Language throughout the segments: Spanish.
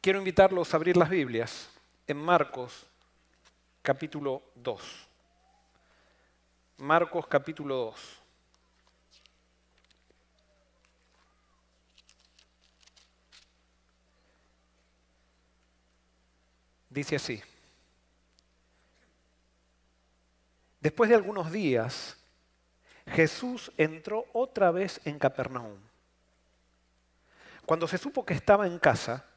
quiero invitarlos a abrir las Biblias en Marcos capítulo 2. Marcos capítulo 2. Dice así. Después de algunos días, Jesús entró otra vez en Capernaum. Cuando se supo que estaba en casa,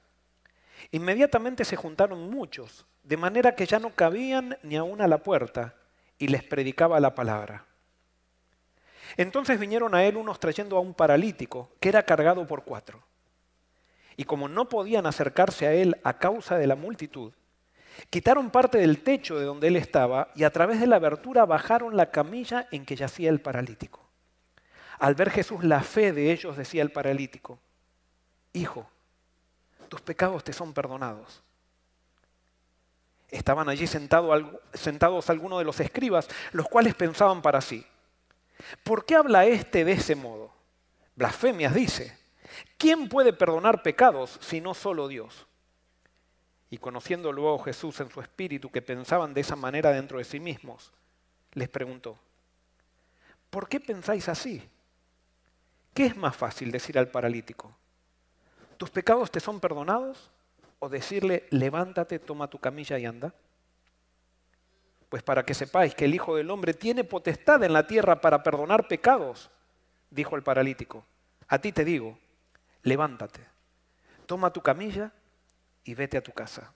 inmediatamente se juntaron muchos, de manera que ya no cabían ni aún a la puerta, y les predicaba la palabra. Entonces vinieron a él unos trayendo a un paralítico, que era cargado por cuatro. Y como no podían acercarse a él a causa de la multitud, Quitaron parte del techo de donde él estaba y a través de la abertura bajaron la camilla en que yacía el paralítico. Al ver Jesús la fe de ellos, decía el paralítico, Hijo, tus pecados te son perdonados. Estaban allí sentados algunos de los escribas, los cuales pensaban para sí, ¿por qué habla éste de ese modo? Blasfemias dice, ¿quién puede perdonar pecados si no solo Dios? Y conociendo luego Jesús en su espíritu que pensaban de esa manera dentro de sí mismos, les preguntó, ¿por qué pensáis así? ¿Qué es más fácil decir al paralítico? ¿Tus pecados te son perdonados? ¿O decirle, levántate, toma tu camilla y anda? Pues para que sepáis que el Hijo del Hombre tiene potestad en la tierra para perdonar pecados, dijo el paralítico, a ti te digo, levántate, toma tu camilla y vete a tu casa.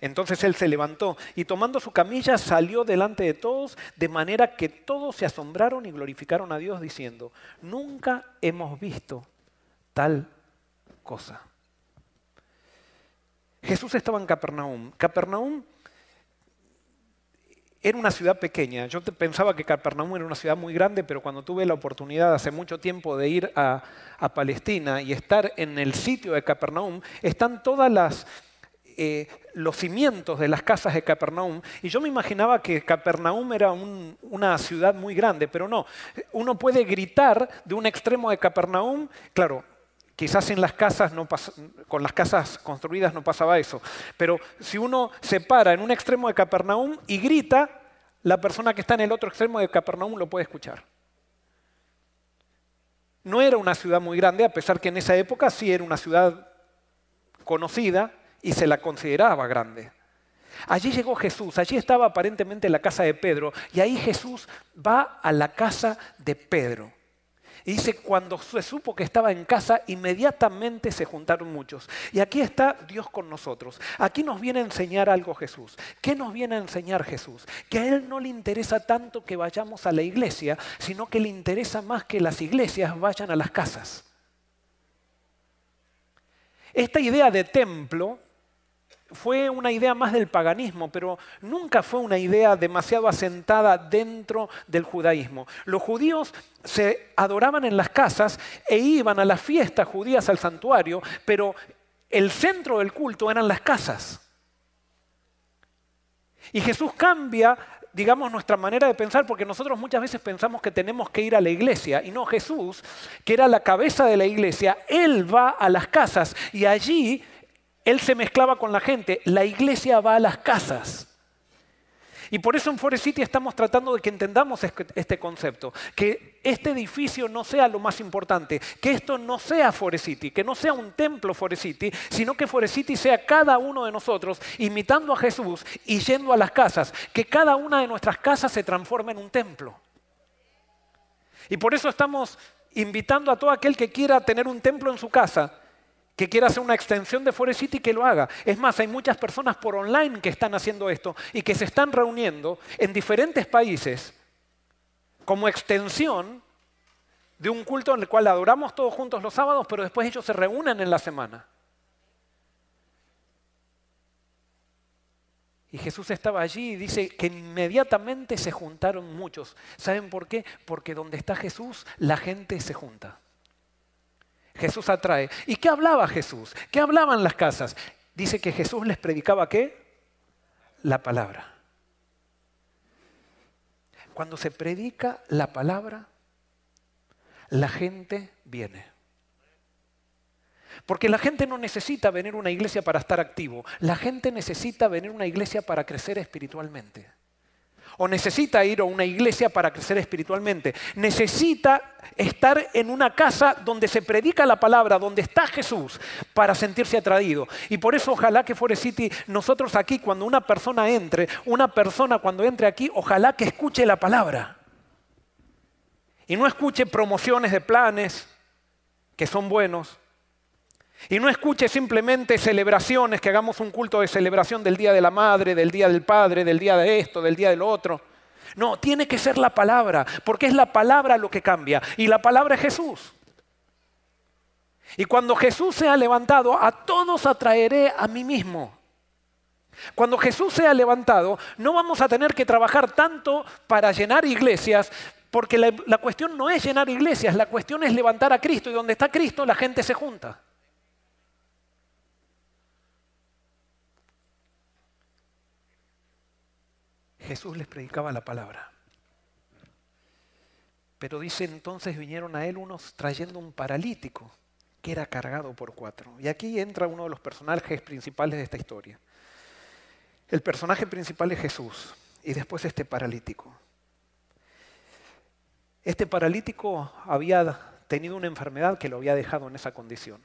Entonces él se levantó y tomando su camilla salió delante de todos, de manera que todos se asombraron y glorificaron a Dios diciendo, nunca hemos visto tal cosa. Jesús estaba en Capernaum. Capernaum era una ciudad pequeña. Yo pensaba que Capernaum era una ciudad muy grande, pero cuando tuve la oportunidad hace mucho tiempo de ir a, Palestina y estar en el sitio de Capernaum, están todas las, eh, los cimientos de las casas de Capernaum. Y yo me imaginaba que Capernaum era una ciudad muy grande, pero no. Uno puede gritar de un extremo de Capernaum, claro, Quizás en las casas no con las casas construidas no pasaba eso, pero si uno se para en un extremo de Capernaum y grita, la persona que está en el otro extremo de Capernaum lo puede escuchar. No era una ciudad muy grande, a pesar que en esa época sí era una ciudad conocida y se la consideraba grande. Allí llegó Jesús, allí estaba aparentemente la casa de Pedro, y ahí Jesús va a la casa de Pedro. Y dice, cuando se supo que estaba en casa, inmediatamente se juntaron muchos. Y aquí está Dios con nosotros. Aquí nos viene a enseñar algo Jesús. ¿Qué nos viene a enseñar Jesús? Que a Él no le interesa tanto que vayamos a la iglesia, sino que le interesa más que las iglesias vayan a las casas. Esta idea de templo fue una idea más del paganismo, pero nunca fue una idea demasiado asentada dentro del judaísmo. Los judíos se adoraban en las casas e iban a las fiestas judías al santuario, pero el centro del culto eran las casas. Y Jesús cambia, digamos, nuestra manera de pensar, porque nosotros muchas veces pensamos que tenemos que ir a la iglesia, y no Jesús, que era la cabeza de la iglesia, Él va a las casas y allí él se mezclaba con la gente. La iglesia va a las casas. Y por eso en Forest City estamos tratando de que entendamos este concepto, que este edificio no sea lo más importante, que esto no sea Forest City, que no sea un templo Forest City, sino que Forest City sea cada uno de nosotros imitando a Jesús y yendo a las casas, que cada una de nuestras casas se transforme en un templo. Y por eso estamos invitando a todo aquel que quiera tener un templo en su casa, que quiera hacer una extensión de Forest City, que lo haga. Es más, hay muchas personas por online que están haciendo esto y que se están reuniendo en diferentes países como extensión de un culto en el cual adoramos todos juntos los sábados, pero después ellos se reúnen en la semana. Y Jesús estaba allí y dice que inmediatamente se juntaron muchos. ¿Saben por qué? Porque donde está Jesús, la gente se junta. Jesús atrae. ¿Y qué hablaba Jesús? ¿Qué hablaban las casas? Dice que Jesús les predicaba qué? La palabra. Cuando se predica la palabra, la gente viene. Porque la gente no necesita venir a una iglesia para estar activo, la gente necesita venir a una iglesia para crecer espiritualmente. O necesita ir a una iglesia para crecer espiritualmente. Necesita estar en una casa donde se predica la palabra, donde está Jesús, para sentirse atraído. Y por eso ojalá que Forest City, nosotros aquí, cuando una persona entre, una persona cuando entre aquí, ojalá que escuche la palabra. Y no escuche promociones de planes que son buenos, y no escuche simplemente celebraciones, que hagamos un culto de celebración del Día de la Madre, del Día del Padre, del Día de esto, del Día del otro. No, tiene que ser la palabra, porque es la palabra lo que cambia. Y la palabra es Jesús. Y cuando Jesús sea levantado, a todos atraeré a mí mismo. Cuando Jesús sea levantado, no vamos a tener que trabajar tanto para llenar iglesias, porque la, la cuestión no es llenar iglesias, la cuestión es levantar a Cristo. Y donde está Cristo, la gente se junta. Jesús les predicaba la palabra. Pero dice entonces vinieron a él unos trayendo un paralítico que era cargado por cuatro. Y aquí entra uno de los personajes principales de esta historia. El personaje principal es Jesús y después este paralítico. Este paralítico había tenido una enfermedad que lo había dejado en esa condición.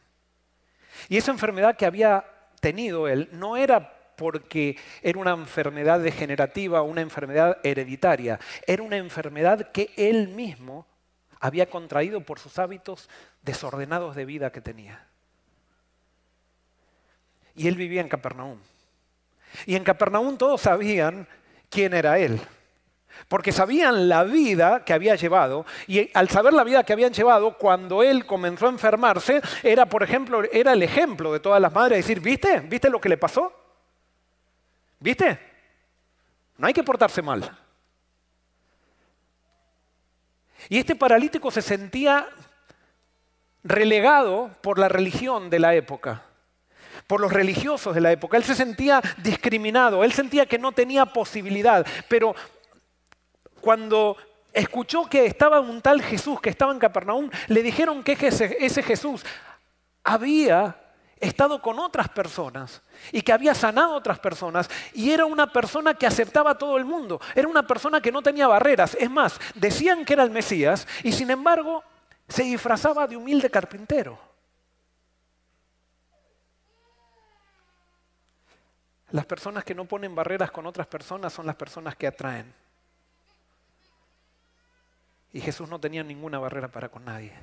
Y esa enfermedad que había tenido él no era porque era una enfermedad degenerativa, una enfermedad hereditaria. Era una enfermedad que él mismo había contraído por sus hábitos desordenados de vida que tenía. Y él vivía en Capernaum. Y en Capernaum todos sabían quién era él. Porque sabían la vida que había llevado y al saber la vida que habían llevado, cuando él comenzó a enfermarse, era, por ejemplo, era el ejemplo de todas las madres, decir, ¿viste? ¿Viste lo que le pasó? ¿Viste? No hay que portarse mal. Y este paralítico se sentía relegado por la religión de la época, por los religiosos de la época. Él se sentía discriminado, él sentía que no tenía posibilidad. Pero cuando escuchó que estaba un tal Jesús que estaba en Capernaum, le dijeron que ese Jesús había estado con otras personas y que había sanado a otras personas y era una persona que aceptaba a todo el mundo, era una persona que no tenía barreras. Es más, decían que era el Mesías y sin embargo se disfrazaba de humilde carpintero. Las personas que no ponen barreras con otras personas son las personas que atraen. Y Jesús no tenía ninguna barrera para con nadie.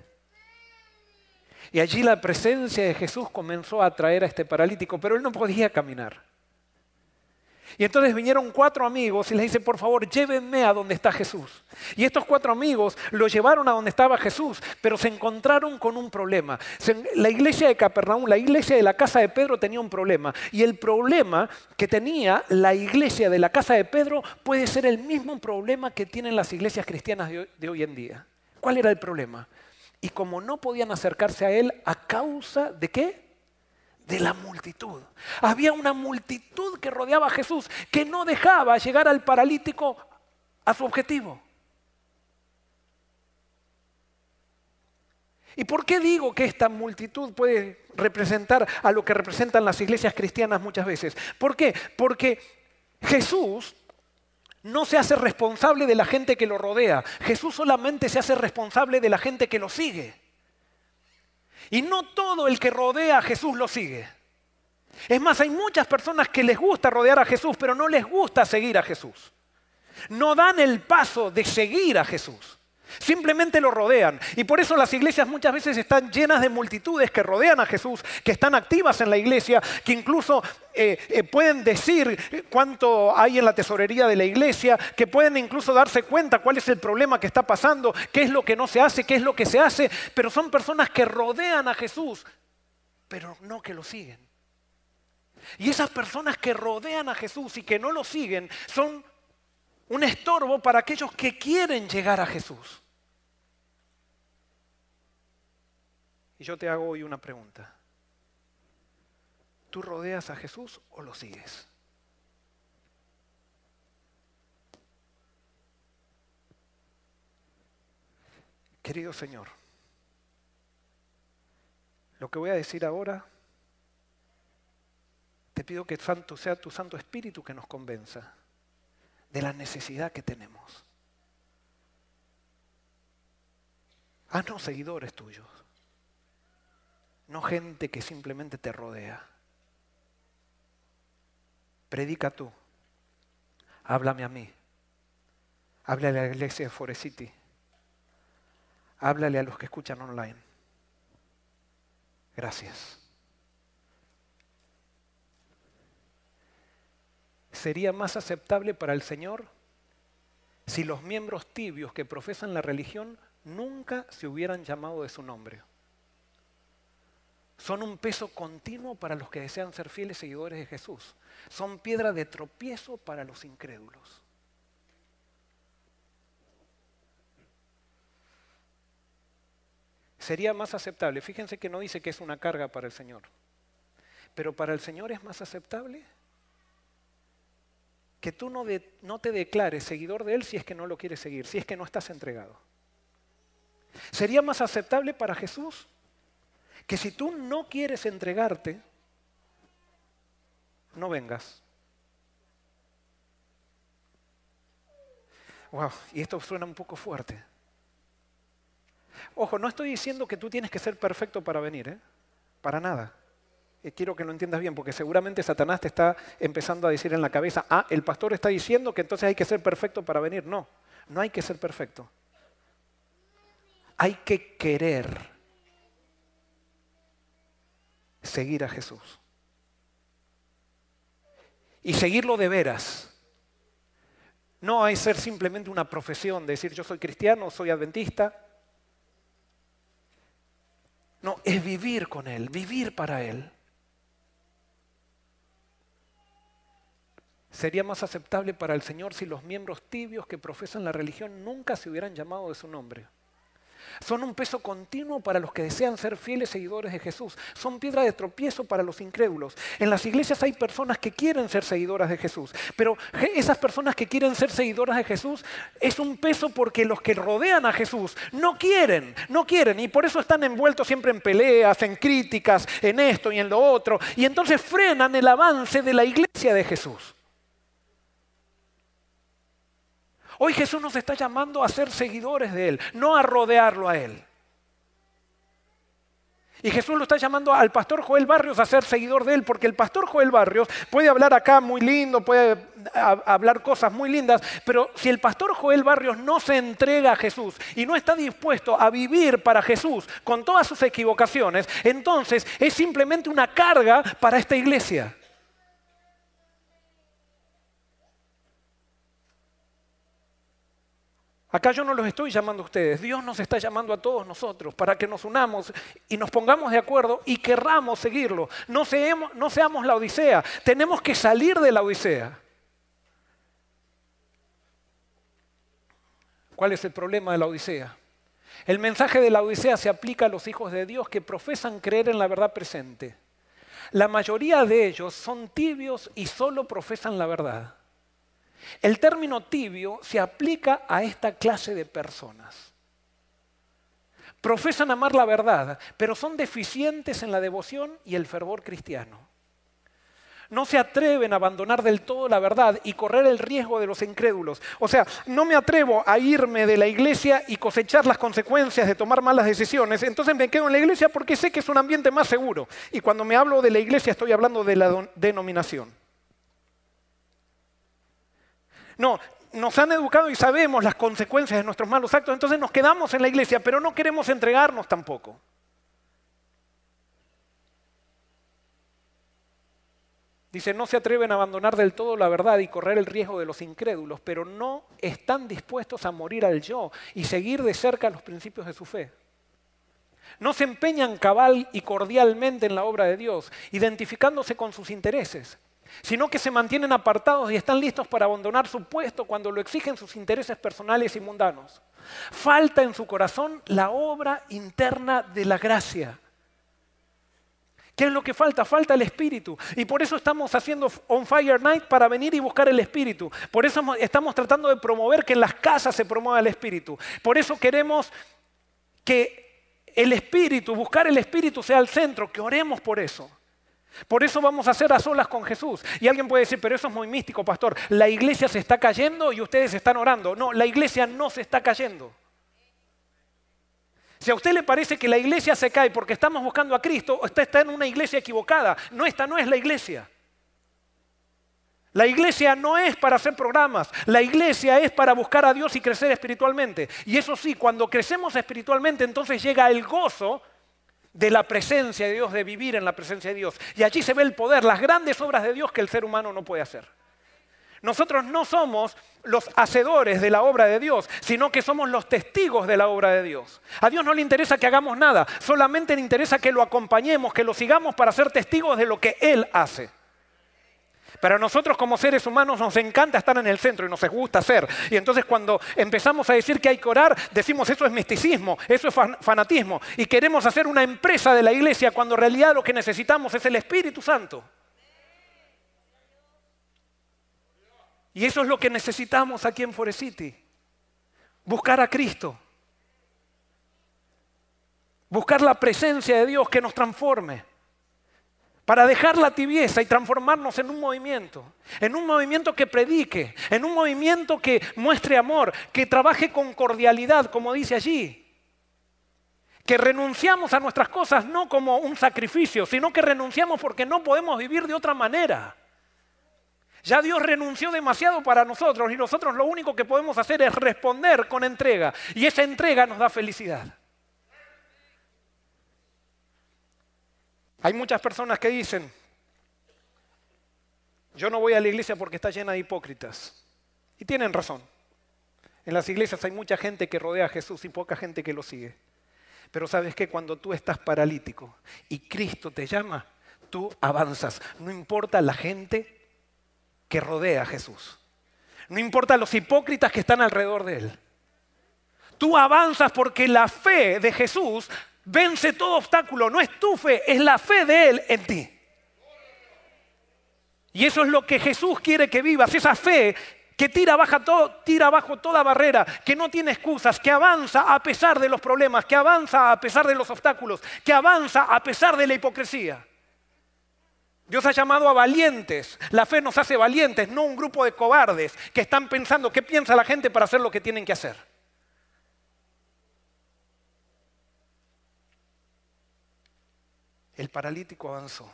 Y allí la presencia de Jesús comenzó a atraer a este paralítico, pero él no podía caminar. Y entonces vinieron cuatro amigos y le dice, por favor, llévenme a donde está Jesús. Y estos cuatro amigos lo llevaron a donde estaba Jesús, pero se encontraron con un problema. La iglesia de Capernaum, la iglesia de la casa de Pedro tenía un problema. Y el problema que tenía la iglesia de la casa de Pedro puede ser el mismo problema que tienen las iglesias cristianas de hoy en día. ¿Cuál era el problema? Y como no podían acercarse a él, ¿a causa de qué? De la multitud. Había una multitud que rodeaba a Jesús que no dejaba llegar al paralítico a su objetivo. ¿Y por qué digo que esta multitud puede representar a lo que representan las iglesias cristianas muchas veces? ¿Por qué? Porque Jesús no se hace responsable de la gente que lo rodea. Jesús solamente se hace responsable de la gente que lo sigue. Y no todo el que rodea a Jesús lo sigue. Es más, hay muchas personas que les gusta rodear a Jesús, pero no les gusta seguir a Jesús. No dan el paso de seguir a Jesús. Simplemente lo rodean. Y por eso las iglesias muchas veces están llenas de multitudes que rodean a Jesús, que están activas en la iglesia, que incluso eh, eh, pueden decir cuánto hay en la tesorería de la iglesia, que pueden incluso darse cuenta cuál es el problema que está pasando, qué es lo que no se hace, qué es lo que se hace. Pero son personas que rodean a Jesús, pero no que lo siguen. Y esas personas que rodean a Jesús y que no lo siguen son un estorbo para aquellos que quieren llegar a Jesús. Y yo te hago hoy una pregunta. ¿Tú rodeas a Jesús o lo sigues? Querido Señor, Lo que voy a decir ahora, te pido que santo sea tu Santo Espíritu que nos convenza de la necesidad que tenemos. Haznos seguidores tuyos, no gente que simplemente te rodea. Predica tú, háblame a mí, háblale a la iglesia de Forest City, háblale a los que escuchan online. Gracias. ¿Sería más aceptable para el Señor si los miembros tibios que profesan la religión nunca se hubieran llamado de su nombre? Son un peso continuo para los que desean ser fieles seguidores de Jesús. Son piedra de tropiezo para los incrédulos. Sería más aceptable, fíjense que no dice que es una carga para el Señor, pero para el Señor es más aceptable que tú no, te declares seguidor de Él si es que no lo quieres seguir, si es que no estás entregado. Sería más aceptable para Jesús que si tú no quieres entregarte, no vengas. Wow, y esto suena un poco fuerte. Ojo, no estoy diciendo que tú tienes que ser perfecto para venir, ¿eh? Para nada. Y quiero que lo entiendas bien, porque seguramente Satanás te está empezando a decir en la cabeza, ah, el pastor está diciendo que entonces hay que ser perfecto para venir. No, no hay que ser perfecto. Hay que querer seguir a Jesús. Y seguirlo de veras. No hay ser simplemente una profesión, de decir yo soy cristiano, soy adventista. No, es vivir con Él, vivir para Él. Sería más aceptable para el Señor si los miembros tibios que profesan la religión nunca se hubieran llamado de su nombre. Son un peso continuo para los que desean ser fieles seguidores de Jesús. Son piedra de tropiezo para los incrédulos. En las iglesias hay personas que quieren ser seguidoras de Jesús, pero esas personas que quieren ser seguidoras de Jesús es un peso porque los que rodean a Jesús no quieren, no quieren y por eso están envueltos siempre en peleas, en críticas, en esto y en lo otro y entonces frenan el avance de la iglesia de Jesús. Hoy Jesús nos está llamando a ser seguidores de Él, no a rodearlo a Él. Y Jesús lo está llamando al pastor Joel Barrios a ser seguidor de él, porque el pastor Joel Barrios puede hablar acá muy lindo, puede hablar cosas muy lindas, pero si el pastor Joel Barrios no se entrega a Jesús y no está dispuesto a vivir para Jesús con todas sus equivocaciones, entonces es simplemente una carga para esta iglesia. Acá yo no los estoy llamando a ustedes, Dios nos está llamando a todos nosotros para que nos unamos y nos pongamos de acuerdo y querramos seguirlo. No seamos, no seamos la Odisea, tenemos que salir de la Odisea. ¿Cuál es el problema de la Odisea? El mensaje de la Odisea se aplica a los hijos de Dios que profesan creer en la verdad presente. La mayoría de ellos son tibios y solo profesan la verdad. El término tibio se aplica a esta clase de personas. Profesan amar la verdad, pero son deficientes en la devoción y el fervor cristiano. No se atreven a abandonar del todo la verdad y correr el riesgo de los incrédulos. O sea, no me atrevo a irme de la iglesia y cosechar las consecuencias de tomar malas decisiones. Entonces me quedo en la iglesia porque sé que es un ambiente más seguro. Y cuando me hablo de la iglesia estoy hablando de la denominación. No, nos han educado y sabemos las consecuencias de nuestros malos actos, entonces nos quedamos en la iglesia, pero no queremos entregarnos tampoco. Dice, no se atreven a abandonar del todo la verdad y correr el riesgo de los incrédulos, pero no están dispuestos a morir al yo y seguir de cerca los principios de su fe. No se empeñan cabal y cordialmente en la obra de Dios, identificándose con sus intereses sino que se mantienen apartados y están listos para abandonar su puesto cuando lo exigen sus intereses personales y mundanos. Falta en su corazón la obra interna de la gracia. ¿Qué es lo que falta? Falta el Espíritu. Y por eso estamos haciendo On Fire Night para venir y buscar el Espíritu. Por eso estamos tratando de promover que en las casas se promueva el Espíritu. Por eso queremos que el Espíritu, buscar el Espíritu sea el centro, que oremos por eso. Por eso vamos a hacer a solas con Jesús. Y alguien puede decir, pero eso es muy místico, pastor. La iglesia se está cayendo y ustedes están orando. No, la iglesia no se está cayendo. Si a usted le parece que la iglesia se cae porque estamos buscando a Cristo, usted está en una iglesia equivocada. No, esta no es la iglesia. La iglesia no es para hacer programas, la iglesia es para buscar a Dios y crecer espiritualmente. Y eso sí, cuando crecemos espiritualmente, entonces llega el gozo de la presencia de Dios, de vivir en la presencia de Dios. Y allí se ve el poder, las grandes obras de Dios que el ser humano no puede hacer. Nosotros no somos los hacedores de la obra de Dios, sino que somos los testigos de la obra de Dios. A Dios no le interesa que hagamos nada, solamente le interesa que lo acompañemos, que lo sigamos para ser testigos de lo que Él hace. Pero a nosotros como seres humanos nos encanta estar en el centro y nos gusta hacer. Y entonces cuando empezamos a decir que hay que orar, decimos eso es misticismo, eso es fanatismo. Y queremos hacer una empresa de la iglesia cuando en realidad lo que necesitamos es el Espíritu Santo. Y eso es lo que necesitamos aquí en Forest City. Buscar a Cristo. Buscar la presencia de Dios que nos transforme para dejar la tibieza y transformarnos en un movimiento, en un movimiento que predique, en un movimiento que muestre amor, que trabaje con cordialidad, como dice allí. Que renunciamos a nuestras cosas no como un sacrificio, sino que renunciamos porque no podemos vivir de otra manera. Ya Dios renunció demasiado para nosotros y nosotros lo único que podemos hacer es responder con entrega. Y esa entrega nos da felicidad. Hay muchas personas que dicen, yo no voy a la iglesia porque está llena de hipócritas. Y tienen razón. En las iglesias hay mucha gente que rodea a Jesús y poca gente que lo sigue. Pero sabes que cuando tú estás paralítico y Cristo te llama, tú avanzas. No importa la gente que rodea a Jesús. No importa los hipócritas que están alrededor de él. Tú avanzas porque la fe de Jesús vence todo obstáculo. No es tu fe, es la fe de Él en ti. Y eso es lo que Jesús quiere que vivas, esa fe que tira, todo, tira abajo toda barrera, que no tiene excusas, que avanza a pesar de los problemas, que avanza a pesar de los obstáculos, que avanza a pesar de la hipocresía. Dios ha llamado a valientes. La fe nos hace valientes, no un grupo de cobardes que están pensando qué piensa la gente para hacer lo que tienen que hacer. El paralítico avanzó.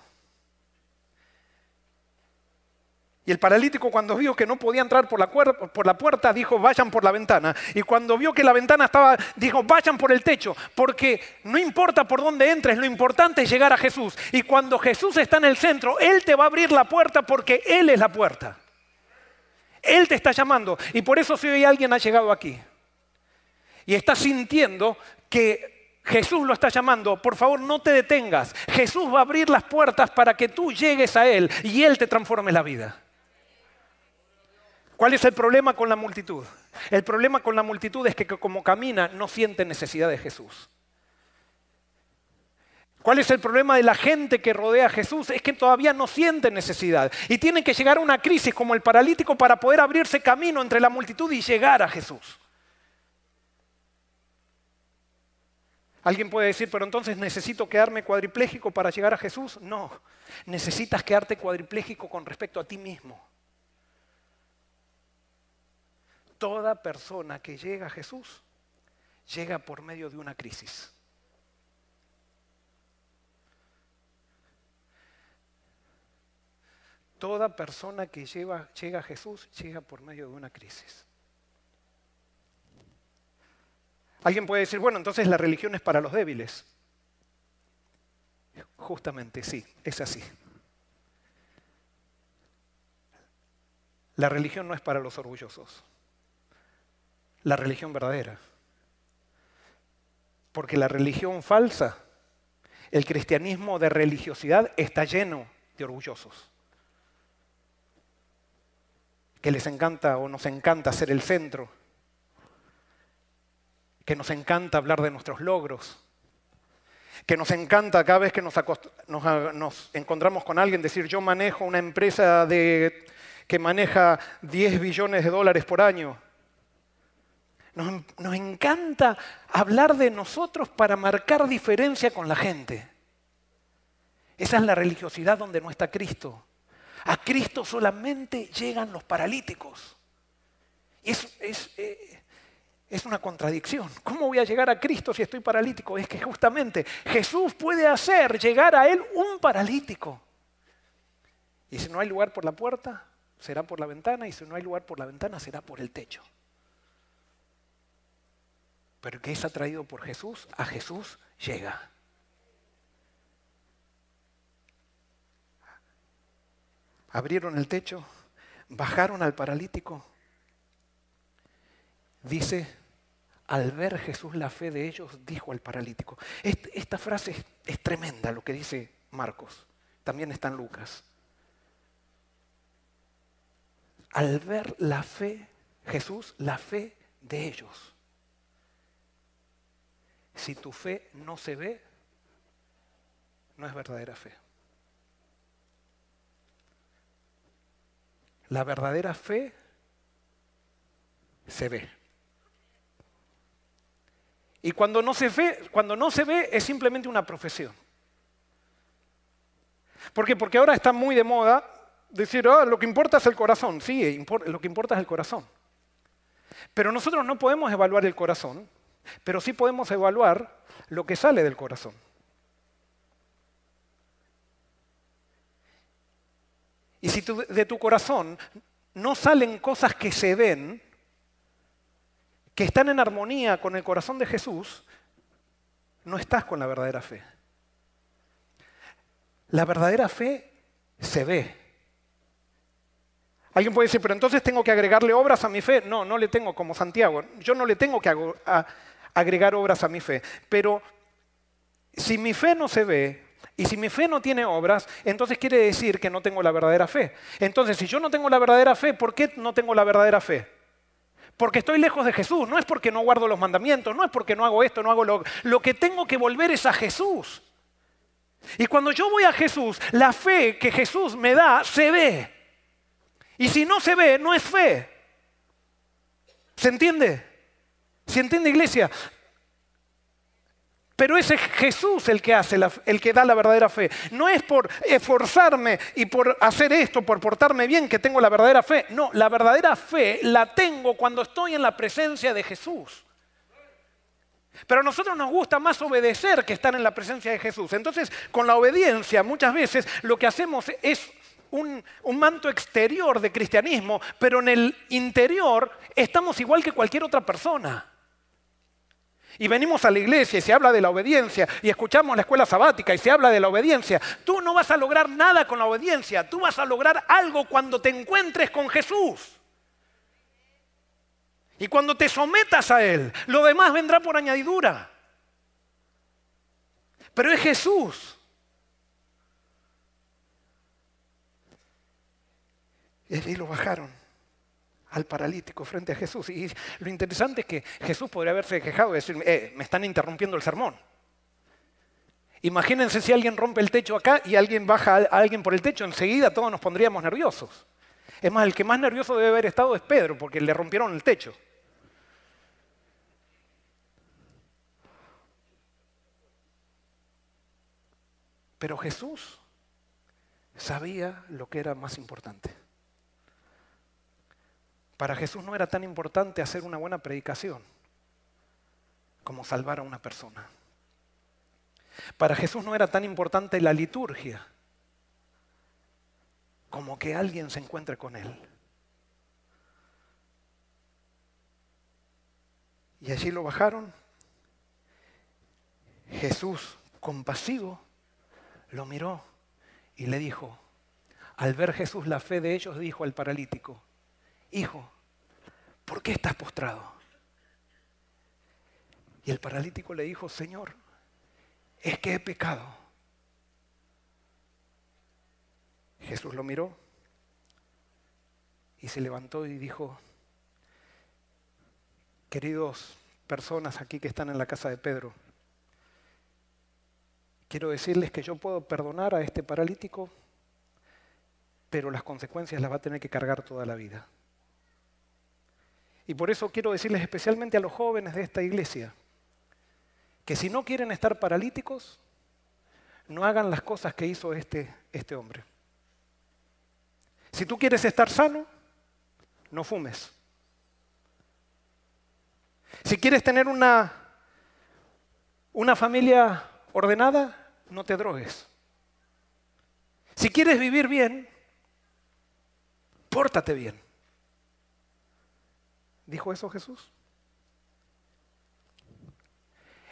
Y el paralítico cuando vio que no podía entrar por la, por la, puerta, dijo, vayan por la ventana. Y cuando vio que la ventana estaba, dijo, vayan por el techo. Porque no importa por dónde entres, lo importante es llegar a Jesús. Y cuando Jesús está en el centro, Él te va a abrir la puerta porque Él es la puerta. Él te está llamando. Y por eso si hoy alguien ha llegado aquí y está sintiendo que Jesús lo está llamando, por favor no te detengas. Jesús va a abrir las puertas para que tú llegues a Él y Él te transforme la vida. ¿Cuál es el problema con la multitud? El problema con la multitud es que como camina no siente necesidad de Jesús. ¿Cuál es el problema de la gente que rodea a Jesús? Es que todavía no siente necesidad. Y tienen que llegar a una crisis como el paralítico para poder abrirse camino entre la multitud y llegar a Jesús. Alguien puede decir, pero entonces necesito quedarme cuadripléjico para llegar a Jesús. No, necesitas quedarte cuadripléjico con respecto a ti mismo. Toda persona que llega a Jesús llega por medio de una crisis. Toda persona que llega a Jesús llega por medio de una crisis. Alguien puede decir, bueno, entonces la religión es para los débiles. Justamente sí, es así. La religión no es para los orgullosos. La religión verdadera. Porque la religión falsa, el cristianismo de religiosidad está lleno de orgullosos. Que les encanta o nos encanta ser el centro que nos encanta hablar de nuestros logros, que nos encanta cada vez que nos, encontramos con alguien decir yo manejo una empresa de, que maneja 10 billones de dólares por año. Nos, nos, encanta hablar de nosotros para marcar diferencia con la gente. Esa es la religiosidad donde no está Cristo. A Cristo solamente llegan los paralíticos. Es, es, eh, es una contradicción. ¿Cómo voy a llegar a Cristo si estoy paralítico? Es que justamente Jesús puede hacer llegar a Él un paralítico. Y si no hay lugar por la puerta, será por la ventana, y si no hay lugar por la ventana, será por el techo. Pero que es atraído por Jesús, a Jesús llega. Abrieron el techo, bajaron al paralítico. Dice, al ver Jesús la fe de ellos, dijo al paralítico. Esta frase es, tremenda, lo que dice Marcos. También está en Lucas. Al ver la fe, Jesús, la fe de ellos. Si tu fe no se ve, no es verdadera fe. La verdadera fe se ve. Y cuando no se ve, cuando no se ve es simplemente una profesión. ¿Por qué? Porque ahora está muy de moda decir, ah, lo que importa es el corazón. Sí, lo que importa es el corazón. Pero nosotros no podemos evaluar el corazón, pero sí podemos evaluar lo que sale del corazón. Y si de tu corazón no salen cosas que se ven, que están en armonía con el corazón de Jesús, no estás con la verdadera fe. La verdadera fe se ve. Alguien puede decir, pero entonces tengo que agregarle obras a mi fe. No, no le tengo como Santiago. Yo no le tengo que agregar obras a mi fe. Pero si mi fe no se ve, y si mi fe no tiene obras, entonces quiere decir que no tengo la verdadera fe. Entonces, si yo no tengo la verdadera fe, ¿por qué no tengo la verdadera fe? Porque estoy lejos de Jesús, no es porque no guardo los mandamientos, no es porque no hago esto, no hago lo... Lo que tengo que volver es a Jesús. Y cuando yo voy a Jesús, la fe que Jesús me da se ve. Y si no se ve, no es fe. ¿Se entiende? ¿Se entiende, iglesia? Pero es Jesús el que hace, el que da la verdadera fe. No es por esforzarme y por hacer esto, por portarme bien, que tengo la verdadera fe. No, la verdadera fe la tengo cuando estoy en la presencia de Jesús. Pero a nosotros nos gusta más obedecer que estar en la presencia de Jesús. Entonces, con la obediencia muchas veces lo que hacemos es un, manto exterior de cristianismo, pero en el interior estamos igual que cualquier otra persona. Y venimos a la iglesia y se habla de la obediencia y escuchamos la escuela sabática y se habla de la obediencia. Tú no vas a lograr nada con la obediencia, tú vas a lograr algo cuando te encuentres con Jesús. Y cuando te sometas a Él, lo demás vendrá por añadidura. Pero es Jesús. Y lo bajaron al paralítico frente a Jesús. Y lo interesante es que Jesús podría haberse quejado y decir, eh, me están interrumpiendo el sermón. Imagínense si alguien rompe el techo acá y alguien baja a alguien por el techo, enseguida todos nos pondríamos nerviosos. Es más, el que más nervioso debe haber estado es Pedro, porque le rompieron el techo. Pero Jesús sabía lo que era más importante. Para Jesús no era tan importante hacer una buena predicación como salvar a una persona. Para Jesús no era tan importante la liturgia como que alguien se encuentre con Él. Y allí lo bajaron. Jesús, compasivo, lo miró y le dijo, al ver Jesús la fe de ellos, dijo al paralítico, hijo, ¿por qué estás postrado? Y el paralítico le dijo, Señor, es que he pecado. Jesús lo miró y se levantó y dijo, queridos personas aquí que están en la casa de Pedro, quiero decirles que yo puedo perdonar a este paralítico, pero las consecuencias las va a tener que cargar toda la vida. Y por eso quiero decirles especialmente a los jóvenes de esta iglesia, que si no quieren estar paralíticos, no hagan las cosas que hizo este, este hombre. Si tú quieres estar sano, no fumes. Si quieres tener una, una familia ordenada, no te drogues. Si quieres vivir bien, pórtate bien. ¿Dijo eso Jesús?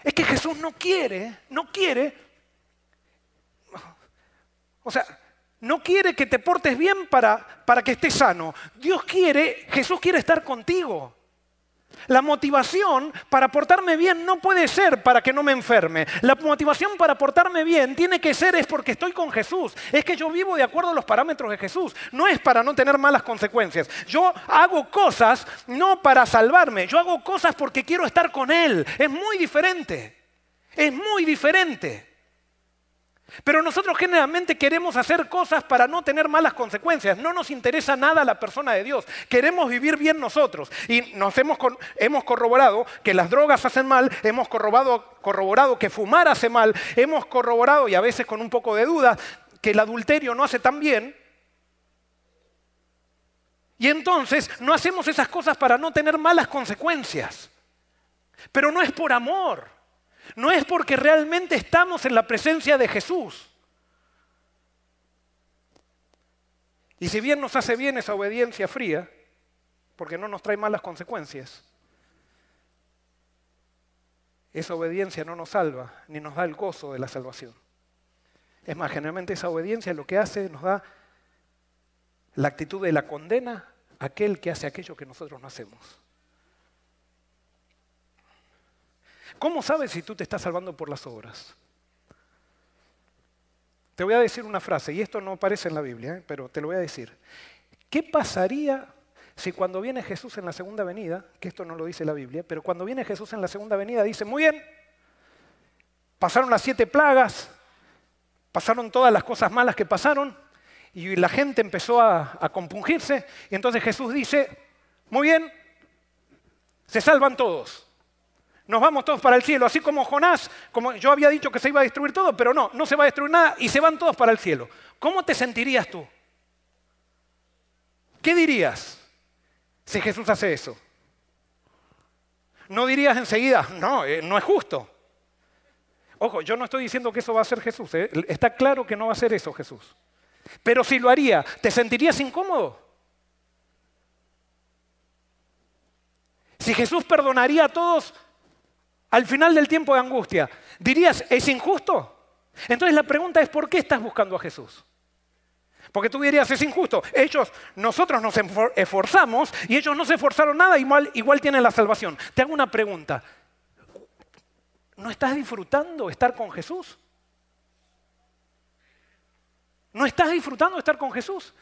Es que Jesús no quiere, no quiere, o sea, no quiere que te portes bien para, para que estés sano. Dios quiere, Jesús quiere estar contigo. La motivación para portarme bien no puede ser para que no me enferme. La motivación para portarme bien tiene que ser es porque estoy con Jesús. Es que yo vivo de acuerdo a los parámetros de Jesús. No es para no tener malas consecuencias. Yo hago cosas no para salvarme. Yo hago cosas porque quiero estar con Él. Es muy diferente. Es muy diferente. Pero nosotros generalmente queremos hacer cosas para no tener malas consecuencias. No nos interesa nada la persona de Dios. Queremos vivir bien nosotros. Y nos hemos, hemos corroborado que las drogas hacen mal, hemos corroborado, corroborado que fumar hace mal, hemos corroborado, y a veces con un poco de duda, que el adulterio no hace tan bien. Y entonces no hacemos esas cosas para no tener malas consecuencias. Pero no es por amor. No es porque realmente estamos en la presencia de Jesús. Y si bien nos hace bien esa obediencia fría, porque no nos trae malas consecuencias, esa obediencia no nos salva ni nos da el gozo de la salvación. Es más, generalmente esa obediencia lo que hace nos da la actitud de la condena a aquel que hace aquello que nosotros no hacemos. ¿Cómo sabes si tú te estás salvando por las obras? Te voy a decir una frase, y esto no aparece en la Biblia, ¿eh? pero te lo voy a decir. ¿Qué pasaría si cuando viene Jesús en la segunda venida, que esto no lo dice la Biblia, pero cuando viene Jesús en la segunda venida dice, muy bien, pasaron las siete plagas, pasaron todas las cosas malas que pasaron, y la gente empezó a, a compungirse, y entonces Jesús dice, muy bien, se salvan todos nos vamos todos para el cielo, así como Jonás, como yo había dicho que se iba a destruir todo, pero no, no se va a destruir nada y se van todos para el cielo. ¿Cómo te sentirías tú? ¿Qué dirías si Jesús hace eso? No dirías enseguida, no, eh, no es justo. Ojo, yo no estoy diciendo que eso va a ser Jesús, eh, está claro que no va a ser eso Jesús. Pero si lo haría, ¿te sentirías incómodo? Si Jesús perdonaría a todos, al final del tiempo de angustia, dirías, ¿es injusto? Entonces la pregunta es, ¿por qué estás buscando a Jesús? Porque tú dirías, es injusto. Ellos, nosotros nos esforzamos y ellos no se esforzaron nada, igual, igual tienen la salvación. Te hago una pregunta. ¿No estás disfrutando estar con Jesús? ¿No estás disfrutando estar con Jesús?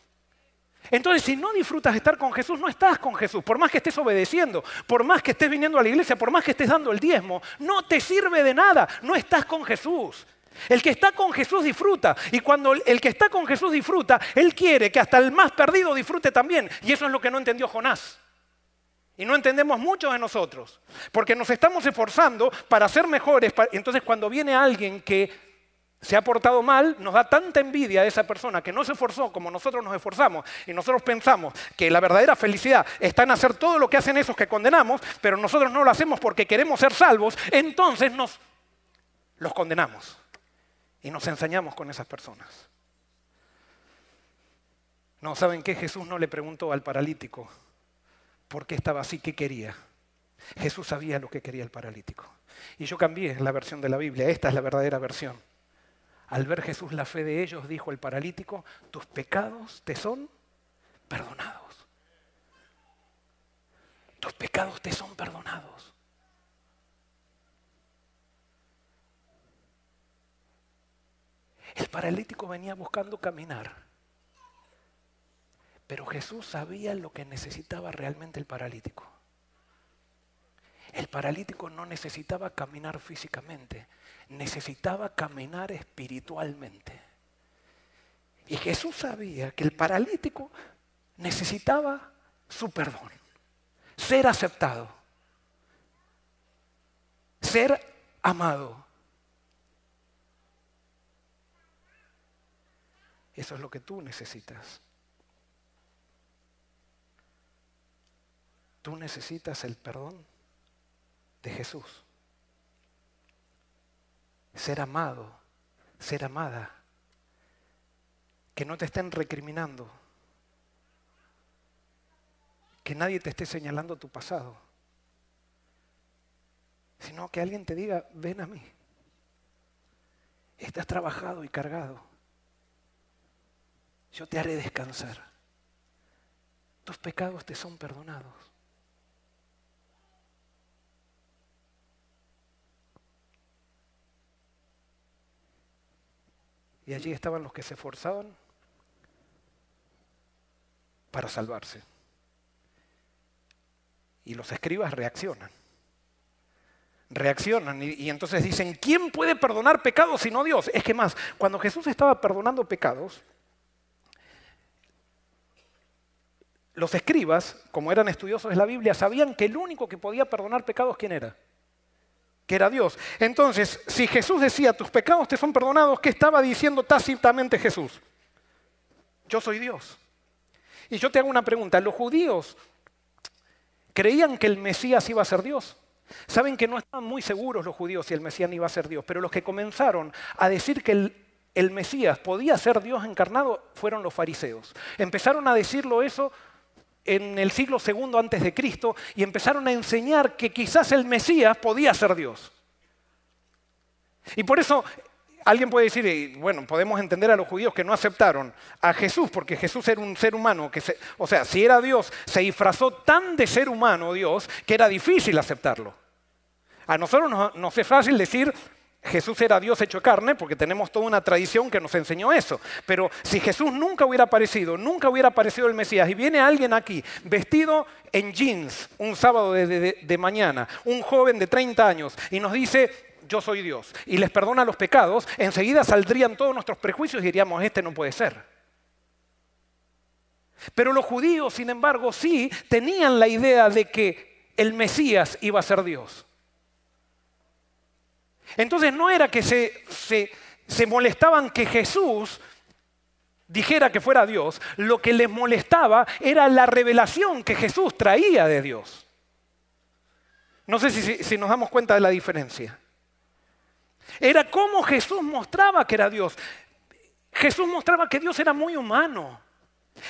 Entonces, si no disfrutas estar con Jesús, no estás con Jesús. Por más que estés obedeciendo, por más que estés viniendo a la iglesia, por más que estés dando el diezmo, no te sirve de nada. No estás con Jesús. El que está con Jesús disfruta. Y cuando el que está con Jesús disfruta, Él quiere que hasta el más perdido disfrute también. Y eso es lo que no entendió Jonás. Y no entendemos muchos de nosotros. Porque nos estamos esforzando para ser mejores. Entonces cuando viene alguien que se ha portado mal, nos da tanta envidia a esa persona que no se esforzó como nosotros nos esforzamos y nosotros pensamos que la verdadera felicidad está en hacer todo lo que hacen esos que condenamos, pero nosotros no lo hacemos porque queremos ser salvos, entonces nos los condenamos y nos ensañamos con esas personas. No, ¿saben qué? Jesús no le preguntó al paralítico por qué estaba así, qué quería. Jesús sabía lo que quería el paralítico. Y yo cambié la versión de la Biblia, esta es la verdadera versión. Al ver Jesús la fe de ellos, dijo el paralítico, tus pecados te son perdonados. Tus pecados te son perdonados. El paralítico venía buscando caminar, pero Jesús sabía lo que necesitaba realmente el paralítico. El paralítico no necesitaba caminar físicamente, necesitaba caminar espiritualmente. Y Jesús sabía que el paralítico necesitaba su perdón. ser aceptado, ser amado. Eso es lo que tú necesitas. Tú necesitas el perdón Jesús. Ser amado, ser amada. Que no te estén recriminando. Que nadie te esté señalando tu pasado. Sino que alguien te diga, ven a mí. Estás trabajado y cargado. Yo te haré descansar. Tus pecados te son perdonados. Y allí estaban los que se esforzaban para salvarse. Y los escribas reaccionan. Reaccionan y, y, entonces dicen, ¿quién puede perdonar pecados sino Dios? Es que más, cuando Jesús estaba perdonando pecados, los escribas, como eran estudiosos de la Biblia, sabían que el único que podía perdonar pecados, ¿quién era? Que era Dios. Entonces, si Jesús decía, tus pecados te son perdonados, ¿qué estaba diciendo tácitamente Jesús? Yo soy Dios. Y yo te hago una pregunta, ¿los judíos creían que el Mesías iba a ser Dios? Saben que no estaban muy seguros los judíos si el Mesías iba a ser Dios, pero los que comenzaron a decir que el, el Mesías podía ser Dios encarnado fueron los fariseos. Empezaron a decirlo eso en el siglo segundo antes de Cristo y empezaron a enseñar que quizás el Mesías podía ser Dios. Y por eso alguien puede decir, bueno, podemos entender a los judíos que no aceptaron a Jesús, porque Jesús era un ser humano, que o sea, si era Dios, se disfrazó tan de ser humano Dios que era difícil aceptarlo. A nosotros nos, nos es fácil decir, Jesús era Dios hecho carne porque tenemos toda una tradición que nos enseñó eso. Pero si Jesús nunca hubiera aparecido, nunca hubiera aparecido el Mesías y viene alguien aquí vestido en jeans un sábado de, mañana, un joven de 30 años y nos dice, yo soy Dios y les perdona los pecados, enseguida saldrían todos nuestros prejuicios y diríamos, este no puede ser. Pero los judíos, sin embargo, sí tenían la idea de que el Mesías iba a ser Dios. Entonces no era que se, se, molestaban que Jesús dijera que fuera Dios, lo que les molestaba era la revelación que Jesús traía de Dios. No sé si, nos damos cuenta de la diferencia. Era como Jesús mostraba que era Dios. Jesús mostraba que Dios era muy humano.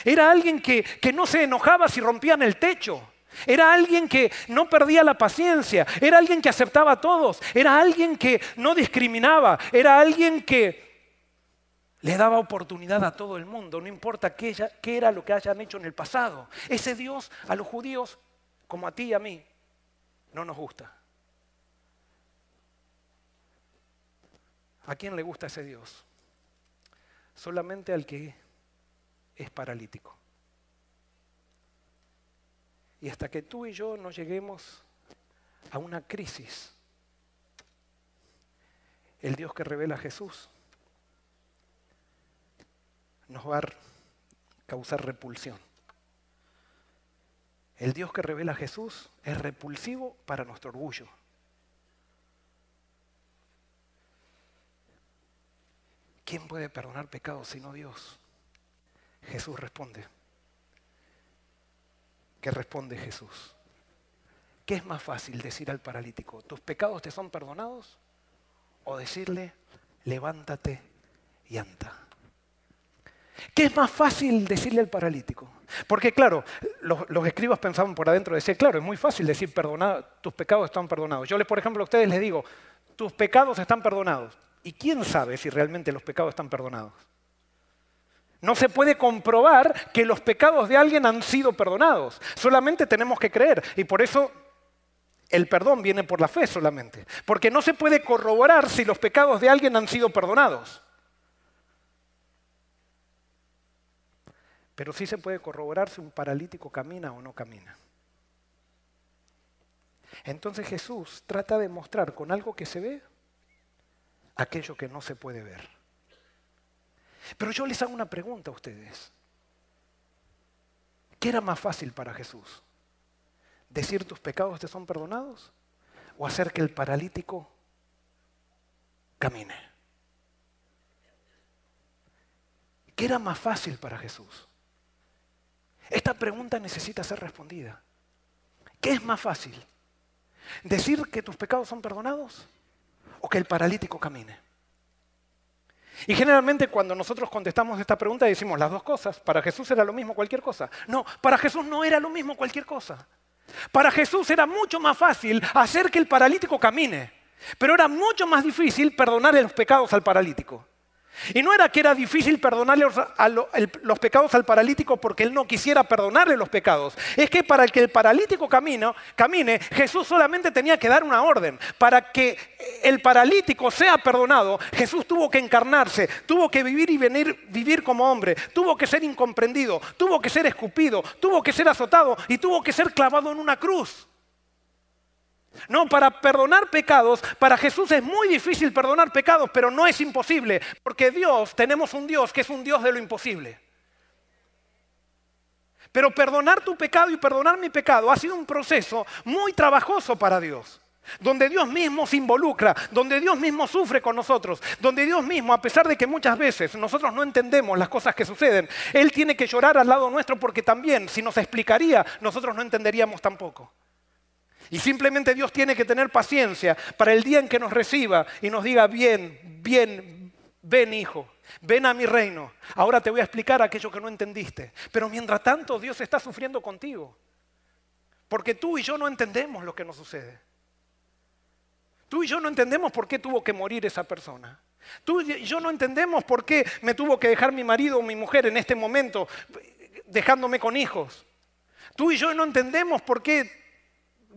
Era alguien que, que no se enojaba si rompían el techo. Era alguien que no perdía la paciencia, era alguien que aceptaba a todos, era alguien que no discriminaba, era alguien que le daba oportunidad a todo el mundo, no importa qué, era lo que hayan hecho en el pasado. Ese Dios a los judíos, como a ti y a mí, no nos gusta. ¿A quién le gusta ese Dios? Solamente al que es paralítico. Y hasta que tú y yo no lleguemos a una crisis, el Dios que revela a Jesús nos va a causar repulsión. El Dios que revela a Jesús es repulsivo para nuestro orgullo. ¿Quién puede perdonar pecados sino Dios? Jesús responde, ¿Qué responde Jesús? ¿Qué es más fácil decir al paralítico, tus pecados te son perdonados? O decirle, levántate y anda. ¿Qué es más fácil decirle al paralítico? Porque claro, los, escribas pensaban por adentro, decir, claro, es muy fácil decir, perdonado, tus pecados están perdonados. Yo, les, por ejemplo, a ustedes les digo, tus pecados están perdonados. ¿Y quién sabe si realmente los pecados están perdonados? No se puede comprobar que los pecados de alguien han sido perdonados. Solamente tenemos que creer. Y por eso el perdón viene por la fe solamente. Porque no se puede corroborar si los pecados de alguien han sido perdonados. Pero sí se puede corroborar si un paralítico camina o no camina. Entonces Jesús trata de mostrar con algo que se ve aquello que no se puede ver. Pero yo les hago una pregunta a ustedes. ¿Qué era más fácil para Jesús? ¿Decir tus pecados te son perdonados? ¿O hacer que el paralítico camine? ¿Qué era más fácil para Jesús? Esta pregunta necesita ser respondida. ¿Qué es más fácil? ¿Decir que tus pecados son perdonados o que el paralítico camine? Y generalmente cuando nosotros contestamos esta pregunta decimos las dos cosas. Para Jesús era lo mismo cualquier cosa. No, para Jesús no era lo mismo cualquier cosa. Para Jesús era mucho más fácil hacer que el paralítico camine, pero era mucho más difícil perdonarle los pecados al paralítico. Y no era que era difícil perdonarle los, pecados al paralítico porque él no quisiera perdonarle los pecados. Es que para que el paralítico camine, Jesús solamente tenía que dar una orden. Para que el paralítico sea perdonado, Jesús tuvo que encarnarse, tuvo que vivir y venir, vivir como hombre, tuvo que ser incomprendido, tuvo que ser escupido, tuvo que ser azotado y tuvo que ser clavado en una cruz. No, para perdonar pecados, para Jesús es muy difícil perdonar pecados, pero no es imposible, porque Dios, tenemos un Dios que es un Dios de lo imposible. Pero perdonar tu pecado y perdonar mi pecado ha sido un proceso muy trabajoso para Dios, donde Dios mismo se involucra, donde Dios mismo sufre con nosotros, donde Dios mismo, a pesar de que muchas veces nosotros no entendemos las cosas que suceden, Él tiene que llorar al lado nuestro porque también, si nos explicaría, nosotros no entenderíamos tampoco. Y simplemente Dios tiene que tener paciencia para el día en que nos reciba y nos diga, bien, bien, ven hijo, ven a mi reino. Ahora te voy a explicar aquello que no entendiste. Pero mientras tanto Dios está sufriendo contigo. Porque tú y yo no entendemos lo que nos sucede. Tú y yo no entendemos por qué tuvo que morir esa persona. Tú y yo no entendemos por qué me tuvo que dejar mi marido o mi mujer en este momento dejándome con hijos. Tú y yo no entendemos por qué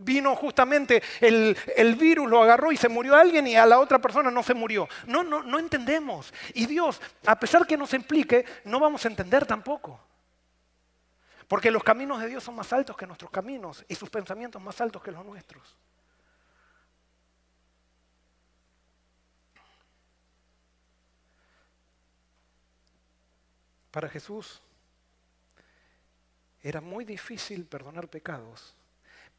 vino justamente el, virus, lo agarró y se murió alguien y a la otra persona no se murió. No, no, no entendemos. Y Dios, a pesar que nos implique, no vamos a entender tampoco. Porque los caminos de Dios son más altos que nuestros caminos y sus pensamientos más altos que los nuestros. Para Jesús era muy difícil perdonar pecados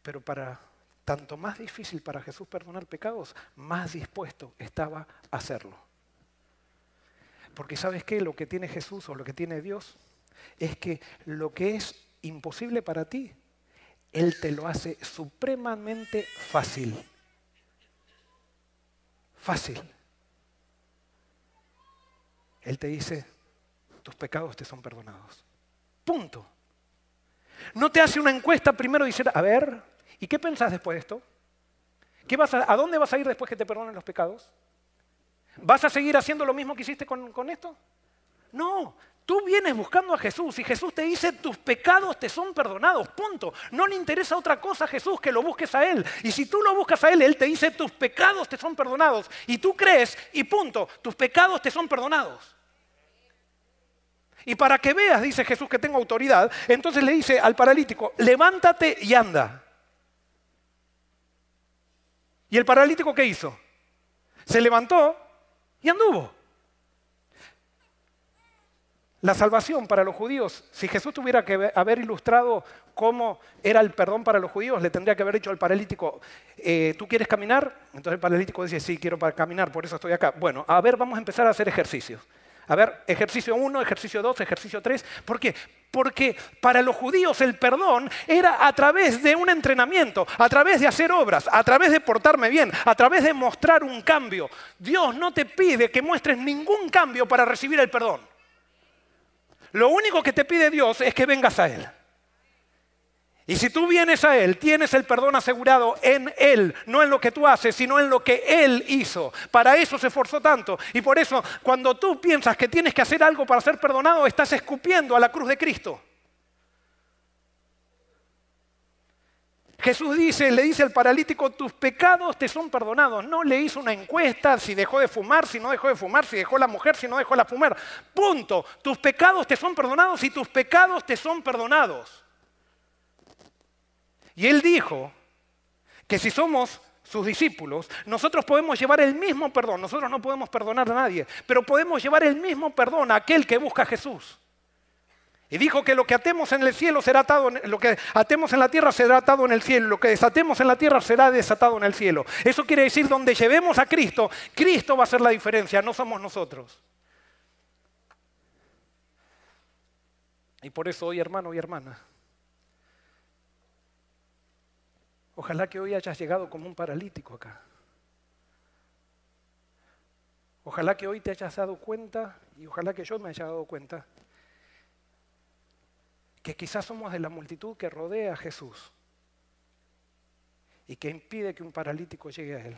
pero para tanto más difícil para Jesús perdonar pecados, más dispuesto estaba a hacerlo. Porque sabes qué, lo que tiene Jesús o lo que tiene Dios es que lo que es imposible para ti, Él te lo hace supremamente fácil. Fácil. Él te dice, tus pecados te son perdonados. Punto. No te hace una encuesta primero y dice, a ver, ¿Y qué pensás después de esto? ¿Qué vas a, dónde vas a ir después que te perdonen los pecados? ¿Vas a seguir haciendo lo mismo que hiciste con, con esto? No, Tú vienes buscando a Jesús y Jesús te dice, tus pecados te son perdonados, punto. No le interesa otra cosa a Jesús que lo busques a Él. Y si tú lo buscas a Él, Él te dice, tus pecados te son perdonados. Y tú crees y punto, tus pecados te son perdonados. Y para que veas, dice Jesús, que tengo autoridad, entonces le dice al paralítico, levántate y anda. ¿Y el paralítico qué hizo? Se levantó y anduvo. La salvación para los judíos, si Jesús tuviera que haber ilustrado cómo era el perdón para los judíos, le tendría que haber dicho al paralítico, eh, ¿tú quieres caminar? Entonces el paralítico dice, sí, quiero caminar, por eso estoy acá. Bueno, a ver, vamos a empezar a hacer ejercicios. A ver, ejercicio 1, ejercicio 2, ejercicio 3. ¿Por qué? Porque para los judíos el perdón era a través de un entrenamiento, a través de hacer obras, a través de portarme bien, a través de mostrar un cambio. Dios no te pide que muestres ningún cambio para recibir el perdón. Lo único que te pide Dios es que vengas a Él. Y si tú vienes a Él, tienes el perdón asegurado en Él, no en lo que tú haces, sino en lo que Él hizo. Para eso se esforzó tanto. Y por eso, cuando tú piensas que tienes que hacer algo para ser perdonado, estás escupiendo a la cruz de Cristo. Jesús dice, le dice al paralítico, tus pecados te son perdonados. No le hizo una encuesta si dejó de fumar, si no dejó de fumar, si dejó la mujer, si no dejó la fumar. Punto. Tus pecados te son perdonados y tus pecados te son perdonados. Y él dijo que si somos sus discípulos, nosotros podemos llevar el mismo perdón. Nosotros no podemos perdonar a nadie, pero podemos llevar el mismo perdón a aquel que busca a Jesús. Y dijo que lo que atemos en el cielo será atado, lo que atemos en la tierra será atado en el cielo, lo que desatemos en la tierra será desatado en el cielo. Eso quiere decir donde llevemos a Cristo, Cristo va a ser la diferencia, no somos nosotros. Y por eso hoy, hermano y hermana, ojalá que hoy hayas llegado como un paralítico acá. Ojalá que hoy te hayas dado cuenta, y ojalá que yo me haya dado cuenta, que quizás somos de la multitud que rodea a Jesús y que impide que un paralítico llegue a Él.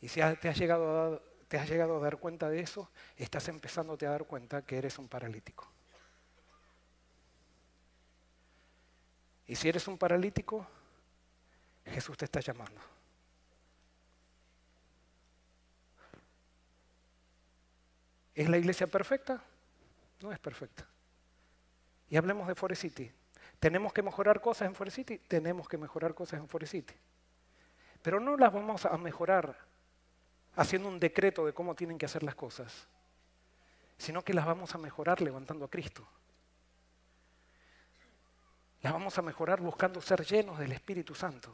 Y si te has llegado a, te has llegado a dar cuenta de eso, estás empezándote a dar cuenta que eres un paralítico. Y si eres un paralítico, Jesús te está llamando. ¿Es la iglesia perfecta? No es perfecta. Y hablemos de Forest City. ¿Tenemos que mejorar cosas en Forest City? Tenemos que mejorar cosas en Forest City. Pero no las vamos a mejorar haciendo un decreto de cómo tienen que hacer las cosas, sino que las vamos a mejorar levantando a Cristo. Las vamos a mejorar buscando ser llenos del Espíritu Santo.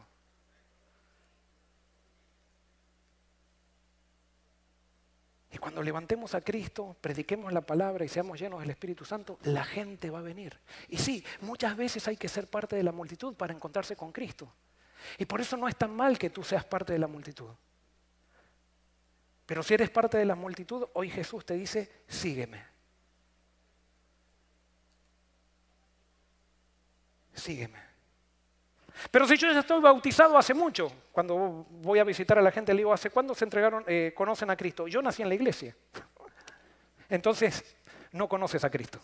Y cuando levantemos a Cristo, prediquemos la palabra y seamos llenos del Espíritu Santo, la gente va a venir. Y sí, muchas veces hay que ser parte de la multitud para encontrarse con Cristo. Y por eso no es tan mal que tú seas parte de la multitud. Pero si eres parte de la multitud, hoy Jesús te dice, sígueme. Sígueme. Pero si yo ya estoy bautizado hace mucho, cuando voy a visitar a la gente le digo, ¿hace cuándo se entregaron, eh, conocen a Cristo? Yo nací en la iglesia. Entonces, no conoces a Cristo.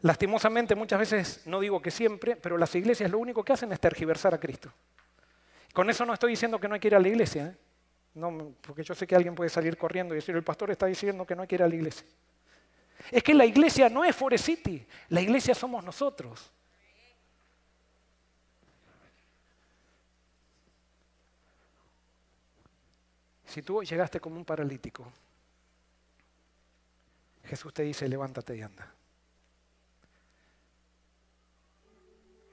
Lastimosamente, muchas veces, no digo que siempre, pero las iglesias lo único que hacen es tergiversar a Cristo. Con eso no estoy diciendo que no hay que ir a la iglesia, ¿eh? no, porque yo sé que alguien puede salir corriendo y decir, el pastor está diciendo que no hay que ir a la iglesia. Es que la iglesia no es Forest City, la iglesia somos nosotros. Si tú llegaste como un paralítico, Jesús te dice, levántate y anda.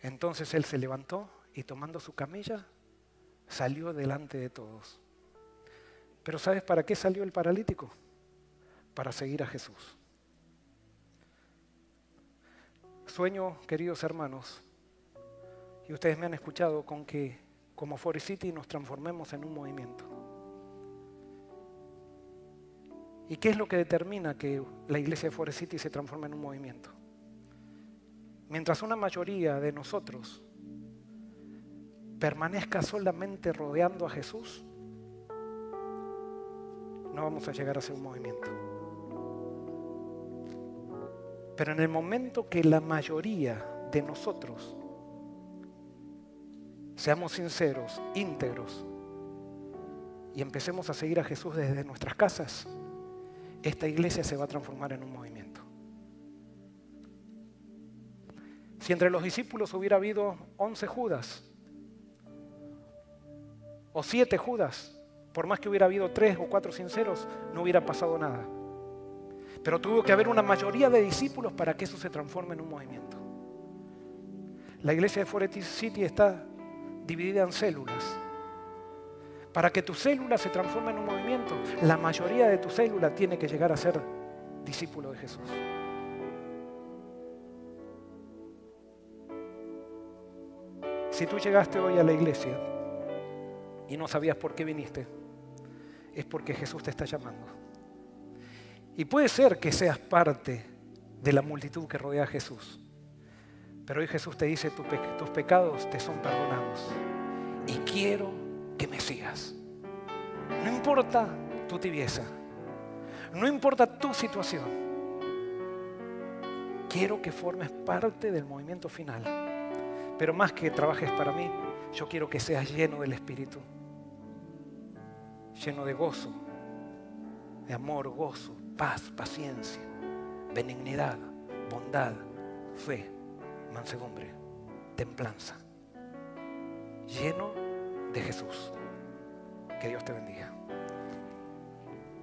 Entonces él se levantó y tomando su camilla salió delante de todos. Pero ¿sabes para qué salió el paralítico? Para seguir a Jesús. Sueño, queridos hermanos, y ustedes me han escuchado con que como Forest City nos transformemos en un movimiento. ¿Y qué es lo que determina que la iglesia de Forest City se transforme en un movimiento? Mientras una mayoría de nosotros permanezca solamente rodeando a Jesús, no vamos a llegar a ser un movimiento. Pero en el momento que la mayoría de nosotros seamos sinceros, íntegros, y empecemos a seguir a Jesús desde nuestras casas, esta iglesia se va a transformar en un movimiento. Si entre los discípulos hubiera habido 11 Judas o 7 Judas, por más que hubiera habido 3 o 4 sinceros, no hubiera pasado nada. Pero tuvo que haber una mayoría de discípulos para que eso se transforme en un movimiento. La iglesia de Forest City está dividida en células. Para que tu célula se transforme en un movimiento, la mayoría de tu célula tiene que llegar a ser discípulo de Jesús. Si tú llegaste hoy a la iglesia y no sabías por qué viniste, es porque Jesús te está llamando. Y puede ser que seas parte de la multitud que rodea a Jesús. Pero hoy Jesús te dice, tus pecados te son perdonados. Y quiero que me sigas. No importa tu tibieza. No importa tu situación. Quiero que formes parte del movimiento final. Pero más que trabajes para mí, yo quiero que seas lleno del Espíritu. Lleno de gozo, de amor, gozo, paz, paciencia, benignidad, bondad, fe, mansedumbre, templanza. Lleno de Jesús. Que Dios te bendiga.